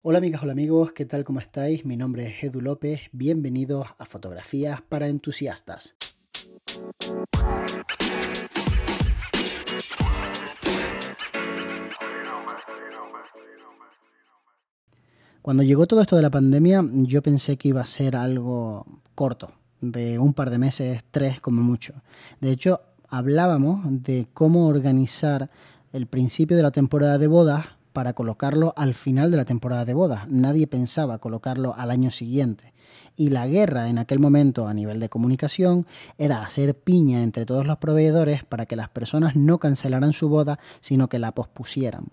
Hola amigas, hola amigos, ¿qué tal? ¿Cómo estáis? Mi nombre es Edu López, bienvenidos a Fotografías para Entusiastas. Cuando llegó todo esto de la pandemia, yo pensé que iba a ser algo corto, de un par de meses, tres como mucho. De hecho, hablábamos de cómo organizar el principio de la temporada de bodas para colocarlo al final de la temporada de bodas. Nadie pensaba colocarlo al año siguiente. Y la guerra en aquel momento a nivel de comunicación era hacer piña entre todos los proveedores para que las personas no cancelaran su boda, sino que la pospusieran.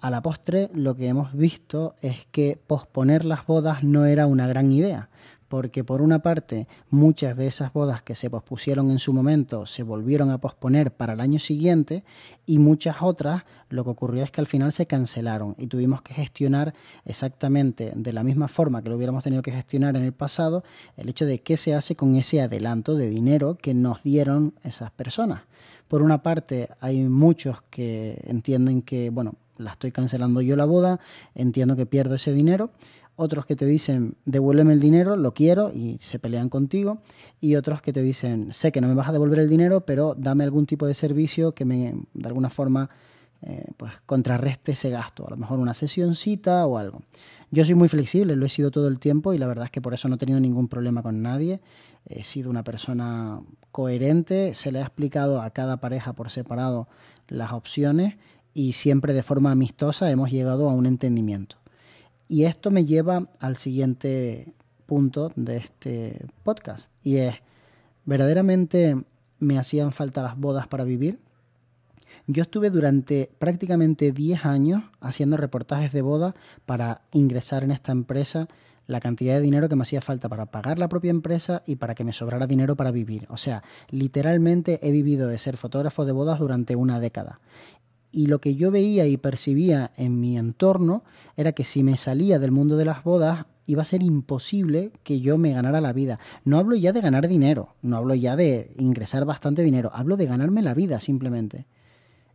A la postre lo que hemos visto es que posponer las bodas no era una gran idea, porque por una parte muchas de esas bodas que se pospusieron en su momento se volvieron a posponer para el año siguiente y muchas otras lo que ocurrió es que al final se cancelaron y tuvimos que gestionar exactamente de la misma forma que lo hubiéramos tenido que gestionar en el pasado el hecho de qué se hace con ese adelanto de dinero que nos dieron esas personas. Por una parte hay muchos que entienden que, bueno, la estoy cancelando yo la boda, entiendo que pierdo ese dinero otros que te dicen devuélveme el dinero, lo quiero y se pelean contigo, y otros que te dicen sé que no me vas a devolver el dinero, pero dame algún tipo de servicio que me de alguna forma eh, pues contrarreste ese gasto, a lo mejor una sesioncita o algo. Yo soy muy flexible, lo he sido todo el tiempo y la verdad es que por eso no he tenido ningún problema con nadie. He sido una persona coherente, se le ha explicado a cada pareja por separado las opciones y siempre de forma amistosa hemos llegado a un entendimiento. Y esto me lleva al siguiente punto de este podcast y es, ¿verdaderamente me hacían falta las bodas para vivir? Yo estuve durante prácticamente 10 años haciendo reportajes de boda para ingresar en esta empresa la cantidad de dinero que me hacía falta para pagar la propia empresa y para que me sobrara dinero para vivir. O sea, literalmente he vivido de ser fotógrafo de bodas durante una década y lo que yo veía y percibía en mi entorno era que si me salía del mundo de las bodas iba a ser imposible que yo me ganara la vida. No hablo ya de ganar dinero, no hablo ya de ingresar bastante dinero, hablo de ganarme la vida simplemente.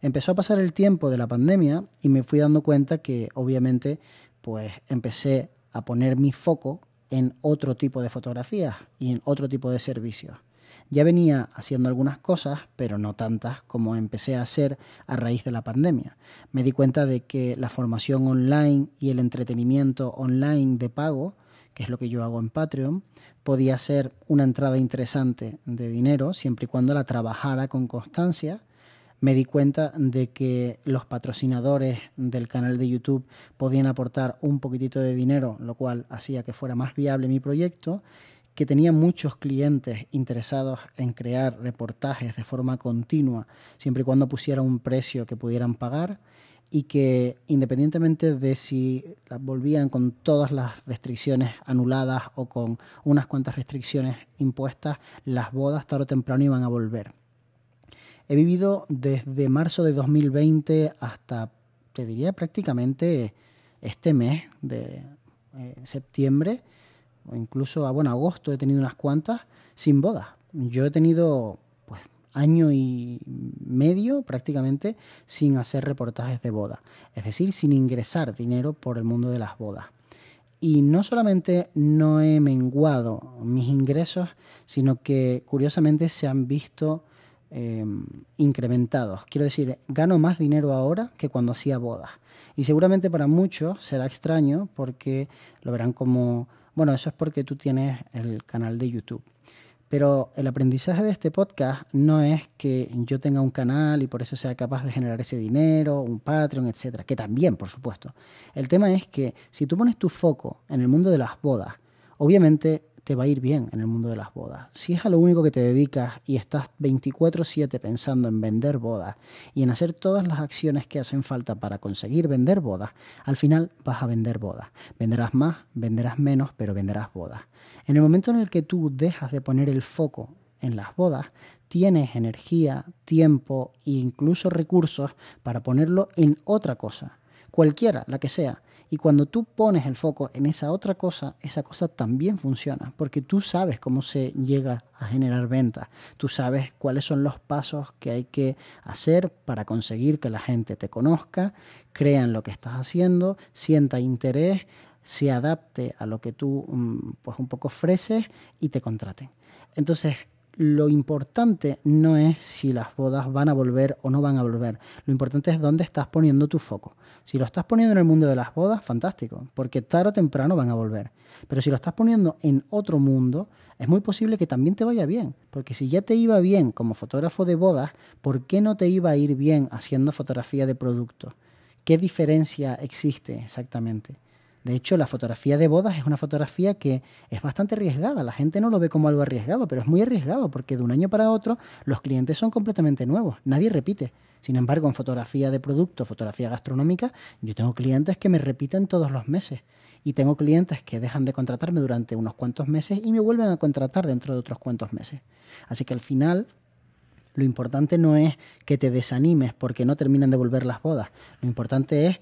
Empezó a pasar el tiempo de la pandemia y me fui dando cuenta que obviamente pues empecé a poner mi foco en otro tipo de fotografías y en otro tipo de servicios. Ya venía haciendo algunas cosas, pero no tantas como empecé a hacer a raíz de la pandemia. Me di cuenta de que la formación online y el entretenimiento online de pago, que es lo que yo hago en Patreon, podía ser una entrada interesante de dinero siempre y cuando la trabajara con constancia me di cuenta de que los patrocinadores del canal de YouTube podían aportar un poquitito de dinero, lo cual hacía que fuera más viable mi proyecto que tenía muchos clientes interesados en crear reportajes de forma continua, siempre y cuando pusiera un precio que pudieran pagar y que independientemente de si volvían con todas las restricciones anuladas o con unas cuantas restricciones impuestas, las bodas tarde o temprano iban a volver. He vivido desde marzo de 2020 hasta, te diría prácticamente este mes de eh, septiembre, incluso a bueno, agosto he tenido unas cuantas sin bodas. Yo he tenido pues año y medio prácticamente sin hacer reportajes de boda, es decir, sin ingresar dinero por el mundo de las bodas. Y no solamente no he menguado mis ingresos, sino que curiosamente se han visto em, incrementados. Quiero decir, gano más dinero ahora que cuando hacía bodas. Y seguramente para muchos será extraño porque lo verán como bueno, eso es porque tú tienes el canal de YouTube. Pero el aprendizaje de este podcast no es que yo tenga un canal y por eso sea capaz de generar ese dinero, un Patreon, etcétera, que también, por supuesto. El tema es que si tú pones tu foco en el mundo de las bodas, obviamente te va a ir bien en el mundo de las bodas. Si es a lo único que te dedicas y estás 24/7 pensando en vender bodas y en hacer todas las acciones que hacen falta para conseguir vender bodas, al final vas a vender bodas. Venderás más, venderás menos, pero venderás bodas. En el momento en el que tú dejas de poner el foco en las bodas, tienes energía, tiempo e incluso recursos para ponerlo en otra cosa, cualquiera, la que sea Y cuando tú pones el foco en esa otra cosa, esa cosa también funciona, porque tú sabes cómo se llega a generar ventas, tú sabes cuáles son los pasos que hay que hacer para conseguir que la gente te conozca, crea en lo que estás haciendo, sienta interés, se adapte a lo que tú mm, pues un poco ofreces y te contraten. Entonces, lo importante no es si las bodas van a volver o no van a volver. Lo importante es dónde estás poniendo tu foco. Si lo estás poniendo en el mundo de las bodas, fantástico, porque tarde o temprano van a volver. Pero si lo estás poniendo en otro mundo, es muy posible que también te vaya bien. Porque si ya te iba bien como fotógrafo de bodas, ¿por qué no te iba a ir bien haciendo fotografía de producto? ¿Qué diferencia existe exactamente? De hecho, la fotografía de bodas es una fotografía que es bastante arriesgada. La gente no lo ve como algo arriesgado, pero es muy arriesgado porque de un año para otro los clientes son completamente nuevos. Nadie repite. Sin embargo, en fotografía de producto, fotografía gastronómica, yo tengo clientes que me repiten todos los meses. Y tengo clientes que dejan de contratarme durante unos cuantos meses y me vuelven a contratar dentro de otros cuantos meses. Así que al final lo importante no es que te desanimes porque no terminan de volver las bodas. Lo importante es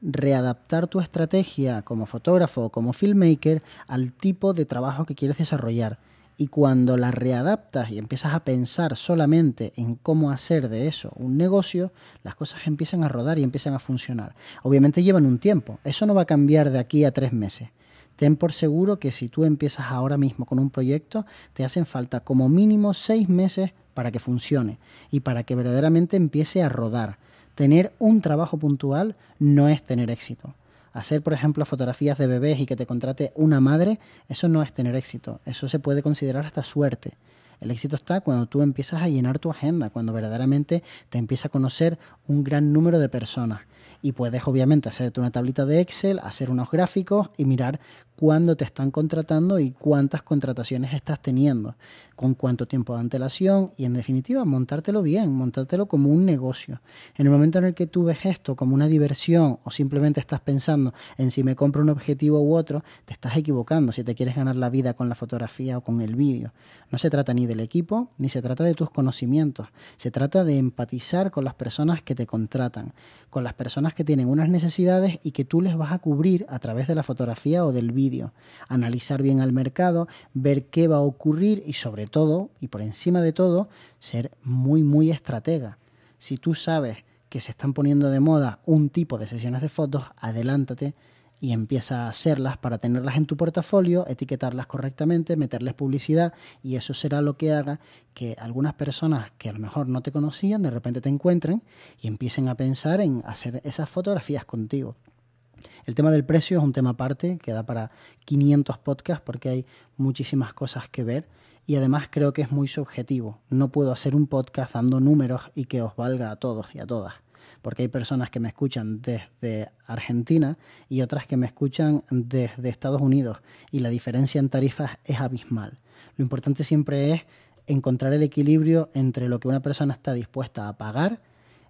readaptar tu estrategia como fotógrafo o como filmmaker al tipo de trabajo que quieres desarrollar. Y cuando la readaptas y empiezas a pensar solamente en cómo hacer de eso un negocio, las cosas empiezan a rodar y empiezan a funcionar. Obviamente llevan un tiempo, eso no va a cambiar de aquí a tres meses. Ten por seguro que si tú empiezas ahora mismo con un proyecto, te hacen falta como mínimo seis meses para que funcione y para que verdaderamente empiece a rodar tener un trabajo puntual no es tener éxito. Hacer, por ejemplo, fotografías de bebés y que te contrate una madre, eso no es tener éxito. Eso se puede considerar hasta suerte. El éxito está cuando tú empiezas a llenar tu agenda, cuando verdaderamente te empieza a conocer un gran número de personas. Y puedes obviamente hacerte una tablita de Excel, hacer unos gráficos y mirar cuándo te están contratando y cuántas contrataciones estás teniendo, con cuánto tiempo de antelación y en definitiva montártelo bien, montártelo como un negocio. En el momento en el que tú ves esto como una diversión o simplemente estás pensando en si me compro un objetivo u otro, te estás equivocando si te quieres ganar la vida con la fotografía o con el vídeo. No se trata ni del equipo ni se trata de tus conocimientos, se trata de empatizar con las personas que te contratan, con las que tienen unas necesidades y que tú les vas a cubrir a través de la fotografía o del vídeo analizar bien al mercado, ver qué va a ocurrir y sobre todo, y por encima de todo, ser muy, muy estratega. Si tú sabes que se están poniendo de moda un tipo de sesiones de fotos, adelántate y empieza a hacerlas para tenerlas en tu portafolio, etiquetarlas correctamente, meterles publicidad y eso será lo que haga que algunas personas que a lo mejor no te conocían de repente te encuentren y empiecen a pensar en hacer esas fotografías contigo. El tema del precio es un tema aparte, que da para 500 podcasts porque hay muchísimas cosas que ver y además creo que es muy subjetivo. No puedo hacer un podcast dando números y que os valga a todos y a todas, porque hay personas que me escuchan desde Argentina y otras que me escuchan desde Estados Unidos y la diferencia en tarifas es abismal. Lo importante siempre es encontrar el equilibrio entre lo que una persona está dispuesta a pagar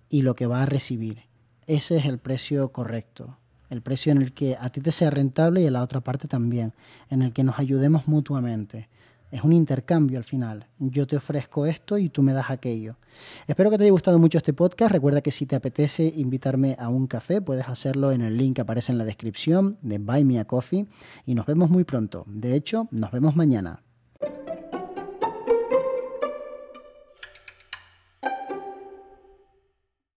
y lo que va a recibir. Ese es el precio correcto el precio en el que a ti te sea rentable y a la otra parte también, en el que nos ayudemos mutuamente. Es un intercambio al final. Yo te ofrezco esto y tú me das aquello. Espero que te haya gustado mucho este podcast. Recuerda que si te apetece invitarme a un café, puedes hacerlo en el link que aparece en la descripción de Buy Me a Coffee. Y nos vemos muy pronto. De hecho, nos vemos mañana.